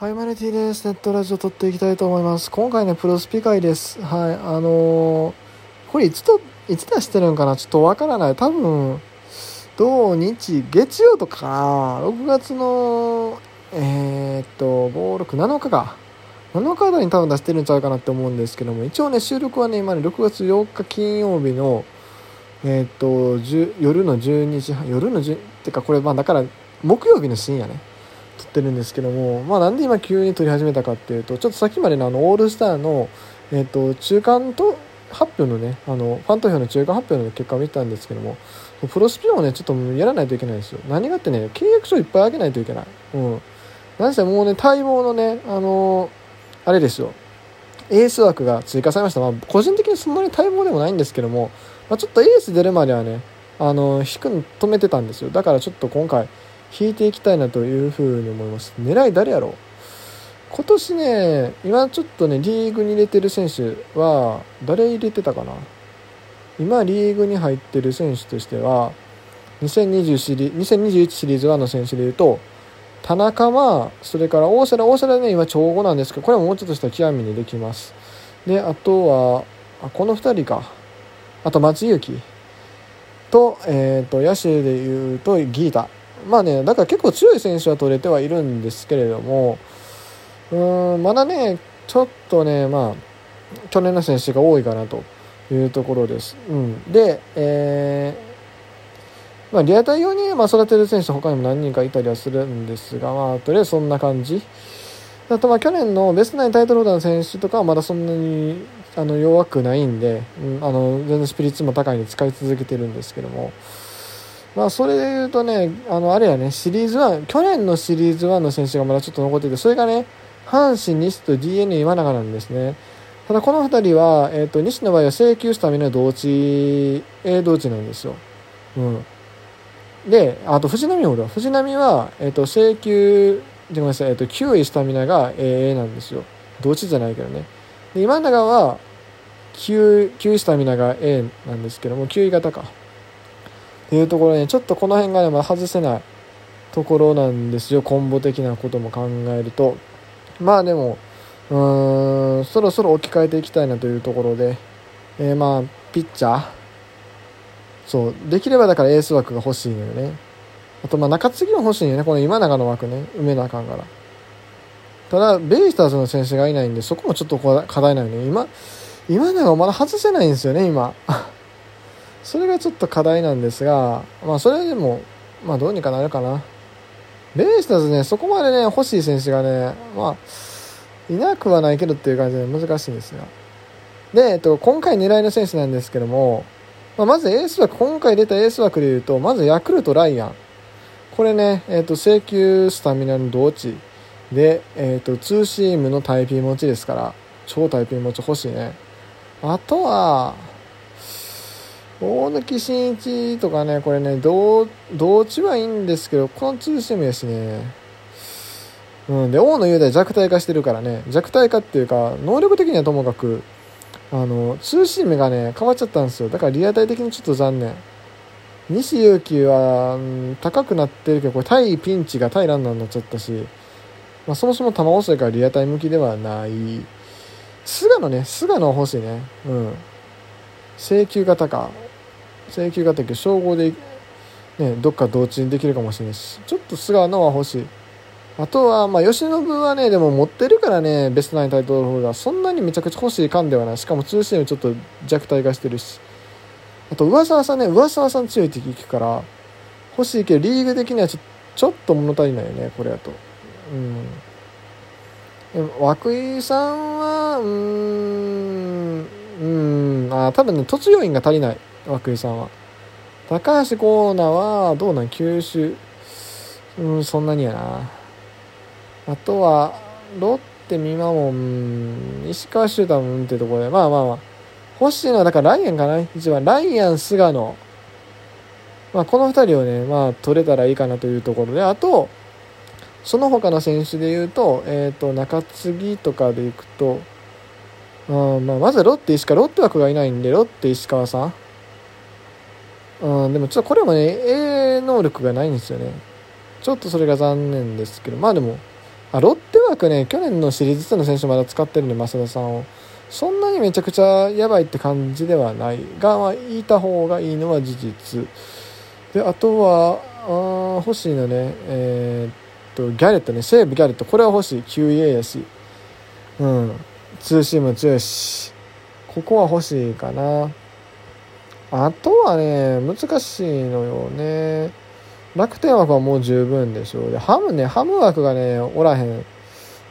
はい、マネティです。ネットラジオ撮っていきたいと思います。今回ね、プロスピ会です。はい、あのーこれいつと、いつ出してるんかな？ちょっとわからない。多分、土日、月曜とか ?6 月の、えー、っと、5、6、7日か。7日あたりに多分出してるんちゃうかなって思うんですけども、一応ね、収録はね、今ね、6月8日金曜日の、えー、っと、夜の12時半、夜の10、ってかこれ、まあだから、木曜日の深夜ね。撮ってるんですけども、まあ、なんで今急に撮り始めたかっていうとちょっとさっきまでのあのオールスターの、えー、と中間と発表のねあのファン投票の中間発表の結果を見たんですけどもプロスピをねちょっとやらないといけないんですよ。何がってね契約書いっぱいあげないといけない。うん。なんせもうね待望のねあのあれですよ。エース枠が追加されました、まあ、個人的にそんなに待望でもないんですけども、まあ、ちょっとエース出るまではねあの引くの止めてたんですよ。だからちょっと今回引いていきたいなというふうに思います。狙い誰やろう？今年ね今ちょっとねリーグに入れてる選手は誰入れてたかな？今リーグに入ってる選手としては2020シリ2021シリーズ1の選手でいうと田中はそれから大瀬良大瀬良ね今調5なんですけどこれももうちょっとした極みにできます。であとはあこの2人か。あと松井裕樹と,、えー、と野手でいうとギータ。まあねだから結構強い選手は取れてはいるんですけれどもうーんまだねちょっとねまあ去年の選手が多いかなというところです。うん、で、えーまあ、リアタイ用に、まあ、育てる選手他にも何人かいたりはするんですが、まあ、とりあえずそんな感じ。あとまあ去年のベストナインタイトルホルダーの選手とかはまだそんなにあの弱くないんで、うん、あの全然スピリッツも高いんで使い続けてるんですけども、まあ、それで言うとね、あの、あれやね、シリーズ1、去年のシリーズ1の選手がまだちょっと残ってて、それがね、阪神、西と d n a 今永なんですね。ただこの2人は、えっ、と、西の場合は請求しための同値、A 同値なんですよ。うん。で、あと藤波もだ。藤波は、えっ、と、請求、ごめんなさい、えっ、と、9位スタミナが AA なんですよ。同値じゃないけどね。で、今永は、9、9位スタミナが A なんですけども、9位型か。っていうところねちょっとこの辺がね、まあ、外せないところなんですよコンボ的なことも考えると。まあでもうーんそろそろ置き換えていきたいなというところで、えー、まあピッチャー。そうできればだからエース枠が欲しいのよね。あとまあ中継ぎも欲しいよね。この今永の枠ね埋めなあかんから。ただベイスターズの選手がいないんでそこもちょっと課題なのね。今今永はまだ外せないんですよね今。それがちょっと課題なんですが、まあそれでも、まあどうにかなるかな。ベイスターズね、そこまでね、欲しい選手がね、まあ、いなくはないけどっていう感じで難しいんですが。で、えっと、今回狙いの選手なんですけども、まあ、まずエース枠、今回出たエース枠で言うと、まずヤクルト、ライアン。これね、えっと、請求スタミナの同値で、えっと、ツーシームのタイピー持ちですから、超タイピー持ち欲しいね。あとは、大貫慎一とかね、これね、同、同値はいいんですけど、このツーシームやしね。うん、で、大野雄大弱体化してるからね、弱体化っていうか、能力的にはともかく、あの、ツーシームがね、変わっちゃったんですよ。だからリアタイ的にちょっと残念。西勇輝は、うん、高くなってるけど、これ対ピンチが対ランナーになっちゃったし、まあ、そもそも球遅いからリアタイ向きではない。菅野ね、菅野欲しいね。うん。請求型か。請求型け称号で、ね、どっか同値にできるかもしれないしちょっと菅野は欲しい。あとはまあ吉信はねでも持ってるからねベストナインタイトルホルダー。そんなにめちゃくちゃ欲しい感ではない。しかも通信ちょっと弱体化してるし。あと上沢さんね上沢さん強いって聞くから欲しいけどリーグ的にはちょちょっと物足りないよねこれやと。うん。でも涌井さんはうーんうんあ多分ね突要員が足りない。涌井さんは。高橋光成はどうなん？九州。うんそんなにやな。あとはロッテ美馬もうん。石川修太もうんってところで。まあまあまあ。欲しいのはだからライアンかな？一番。ライアン菅野。まあこの2人をねまあ取れたらいいかなというところで。あとその他の選手でいうと,、えー、と中継ぎとかでいくと。あまあ、まずロッテ石川。ロッテ枠がいないんでロッテ石川さん。うん、でもちょっとこれもね、A 能力がないんですよね。ちょっとそれが残念ですけど、まあでも、あロッテ枠ね去年のシリーズ2の選手まだ使ってるんで増田さんを。そんなにめちゃくちゃやばいって感じではない。が、まあ、いた方がいいのは事実。であとはあ欲しいのねえー、っとギャレットね西武ギャレット。これは欲しい。QA やし。うん。ツーシーム強いし。ここは欲しいかな。あとはね難しいのよね。楽天枠はもう十分でしょう。でハムねハム枠がねおらへん。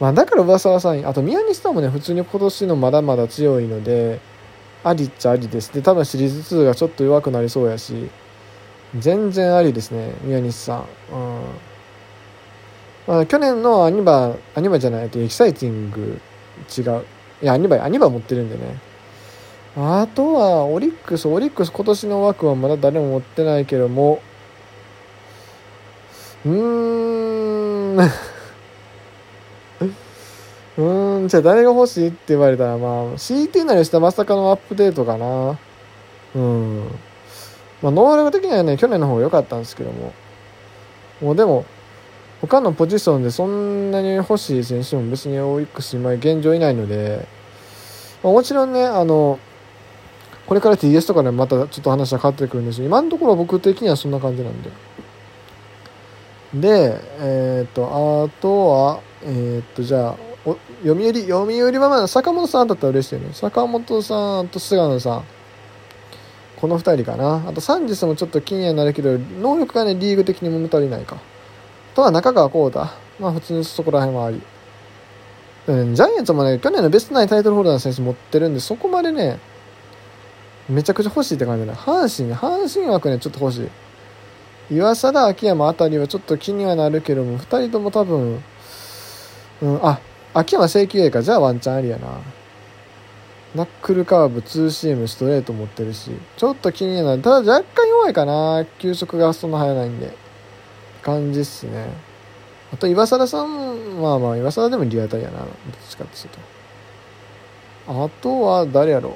まあ、だから上沢さんあと宮西さんもね普通に今年のまだまだ強いのでありっちゃありです。で多分シリーズ2がちょっと弱くなりそうやし。全然ありですね宮西さん、うん。まあ、去年のアニバアニバじゃないとエキサイティング。違う。いやアニバアニバ持ってるんでね。あとはオリックスオリックス今年の枠はまだ誰も持ってないけどもうーん うーん、じゃあ誰が欲しいって言われたら、まあ、CT なりしたまさかのアップデートかな。うん。まあ、能力的にはね、去年の方が良かったんですけども。もうでも、他のポジションでそんなに欲しい選手も別にオリックス今現状いないので、まあ、もちろんね、あの、これから TS とかでまたちょっと話は変わってくるんですけど、今のところ僕的にはそんな感じなんで。で、えっ、ー、と、あとは、えっ、ー、と、じゃあ、読売読売はまだ坂本さんだったら嬉しいよね。坂本さんと菅野さん。この2人かな。あとサンジスもちょっと気になるけど能力がねリーグ的に物足りないか。とは中川浩太。まあ普通にそこら辺はあり。うんジャイアンツもね去年のベストナインタイトルホルダーの選手持ってるんでそこまでねめちゃくちゃ欲しいって感じだ阪神阪神枠ねちょっと欲しい。岩貞秋山あたりはちょっと気にはなるけども2人とも多分うんあ秋山正規 A か。じゃあワンチャンありやな。ナックルカーブツーシームストレート持ってるし。ちょっと気にはなる。ただ若干弱いかな。球速がそんな速ないんで。感じっすね。あと岩貞さんまあまあ岩貞でもリアタイやな。どっちかっていうと。あとは誰やろう。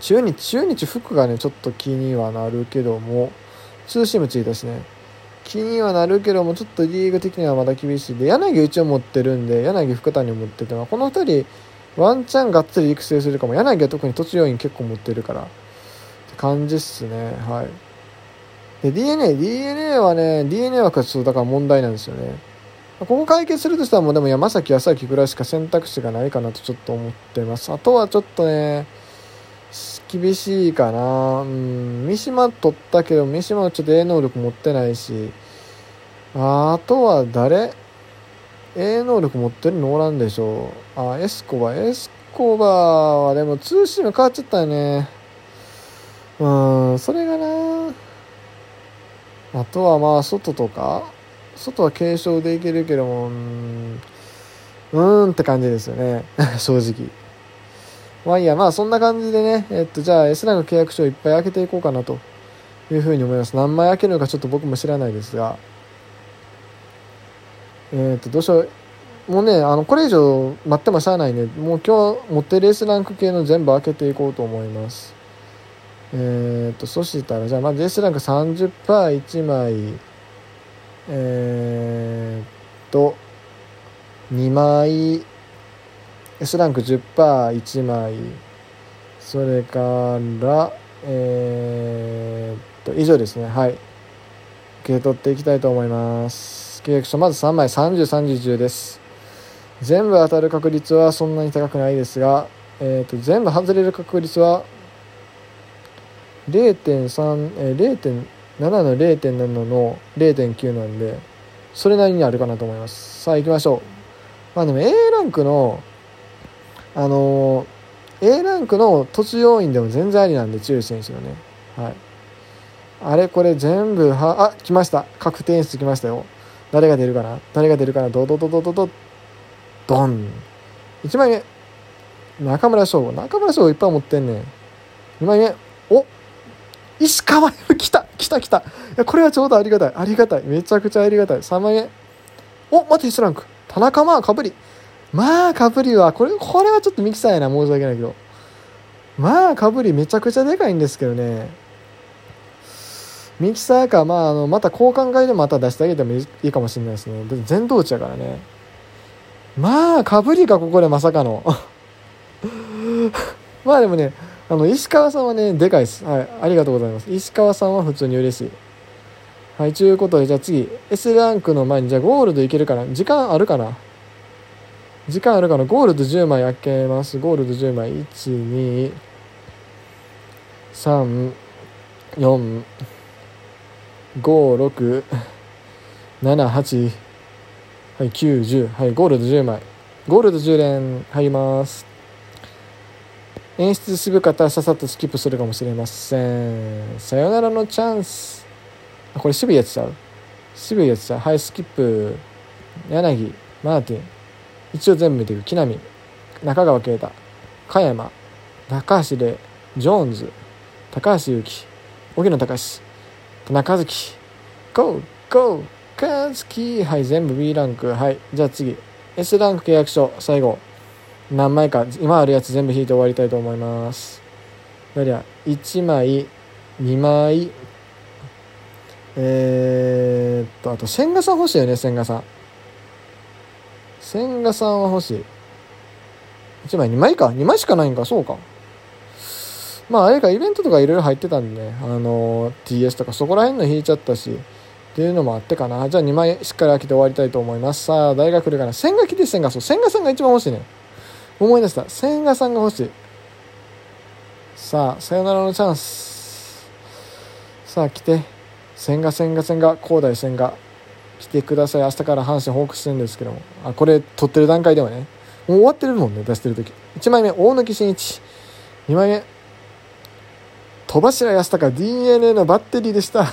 中日中日服がねちょっと気にはなるけどもツーシームついたしね。気にはなるけどもちょっとリーグ的にはまだ厳しい。で柳うちを持ってるんで柳福谷を持ってて、まあ、この2人ワンチャンがっつり育成するかも。柳は特に土要員結構持ってるから。って感じっすね。はい。で DNA DNA はね DNA はちょっとだから問題なんですよね。ここ解決するとしたらもうでも山崎康明ぐらいしか選択肢がないかなとちょっと思ってます。あとはちょっとね厳しいかな。うん、三島取ったけど、三島はちょっと A 能力持ってないし、あとは誰 ?A 能力持ってるのおらんでしょう。あ、エスコバ。エスコバはでもツーシーム変わっちゃったよね。うん、それがな。あとはまあ、外とか？外は軽症でいけるけども、うん、うーんって感じですよね。正直。まあいいや、まあそんな感じでね、えっと、じゃあ S ランク契約書をいっぱい開けていこうかなというふうに思います。何枚開けるのかちょっと僕も知らないですが、えっと、どうしよう。もうね、あの、これ以上待ってもしゃあないね。もう今日持ってる S ランク系の全部開けていこうと思います。えっと、そしたら、じゃあまず S ランク 30%1 枚、えー、っと、2枚、S ランク 10%1 枚それからえー、っと以上ですね。はい。受け取っていきたいと思います。契約書まず3枚303010です。全部当たる確率はそんなに高くないですが、えー、と全部外れる確率は0.3、えー、0.7の0.7の0.9なんでそれなりにあるかなと思います。さあ行きましょう。まあでも A ランクのあの A ランクの突要員でも全然ありなんで強い選手のね。はい。あれこれ全部はあ来ました。確定演出来ましたよ。誰が出るかな？誰が出るかな？ドドドドドド。ドン。1枚目。中村翔吾。中村翔吾いっぱい持ってんねん。2枚目。お！石川来た来た来た。いやこれはちょうどありがたい。ありがたい。めちゃくちゃありがたい。3枚目。お！待って S ランク。田中まあかぶり。まあ、かぶりは、これ、これはちょっとミキサーやな、申し訳ないけど。まあ、かぶりめちゃくちゃでかいんですけどね。ミキサーか、まあ、あのまた交換会でまた出してあげてもいいかもしれないですね。全同値やからね。まあかぶりかここでまさかの。まあでもねあの石川さんはねでかいです。はいありがとうございます。石川さんは普通に嬉しい。はいということでじゃあ次 S ランクの前にじゃあゴールドいけるかな。時間あるかな。時間あるかな？ゴールド10枚開けます。ゴールド10枚1 2 3 4 5 6 7 8はい9 10はいゴールド10枚ゴールド10連入ります。演出渋かったらささっとスキップするかもしれません。さよならのチャンス。これ渋いやつちゃう？渋いやつちゃう？はいスキップ。柳マーティン。一応全部見ていく木浪中川圭太加山高橋礼ジョーンズ高橋祐希荻野隆田中和樹ゴーゴー和樹はい全部 B ランクはいじゃあ次 S ランク契約書最後何枚か今あるやつ全部引いて終わりたいと思います。どりゃ1枚2枚えー、っとあと千賀さん欲しいよね千賀さん。千賀さんは欲しい。1枚2枚か。2枚しかないんか。そうか。まああれかイベントとかいろいろ入ってたんでねあのー TS とかそこら辺の引いちゃったしっていうのもあってかな。じゃあ2枚しっかり開けて終わりたいと思います。さあ大学でかな千賀来て千賀そう。千賀さんが一番欲しいね。思い出した。千賀さんが欲しい。さあさよならのチャンス。さあ来て。千賀千賀千賀。広大千賀。してください。明日から阪神ホークス戦ですけども。あこれ撮ってる段階ではね。もう終わってるもんね出してる時。1枚目大貫慎一。2枚目戸柱康隆 d n a のバッテリーでした。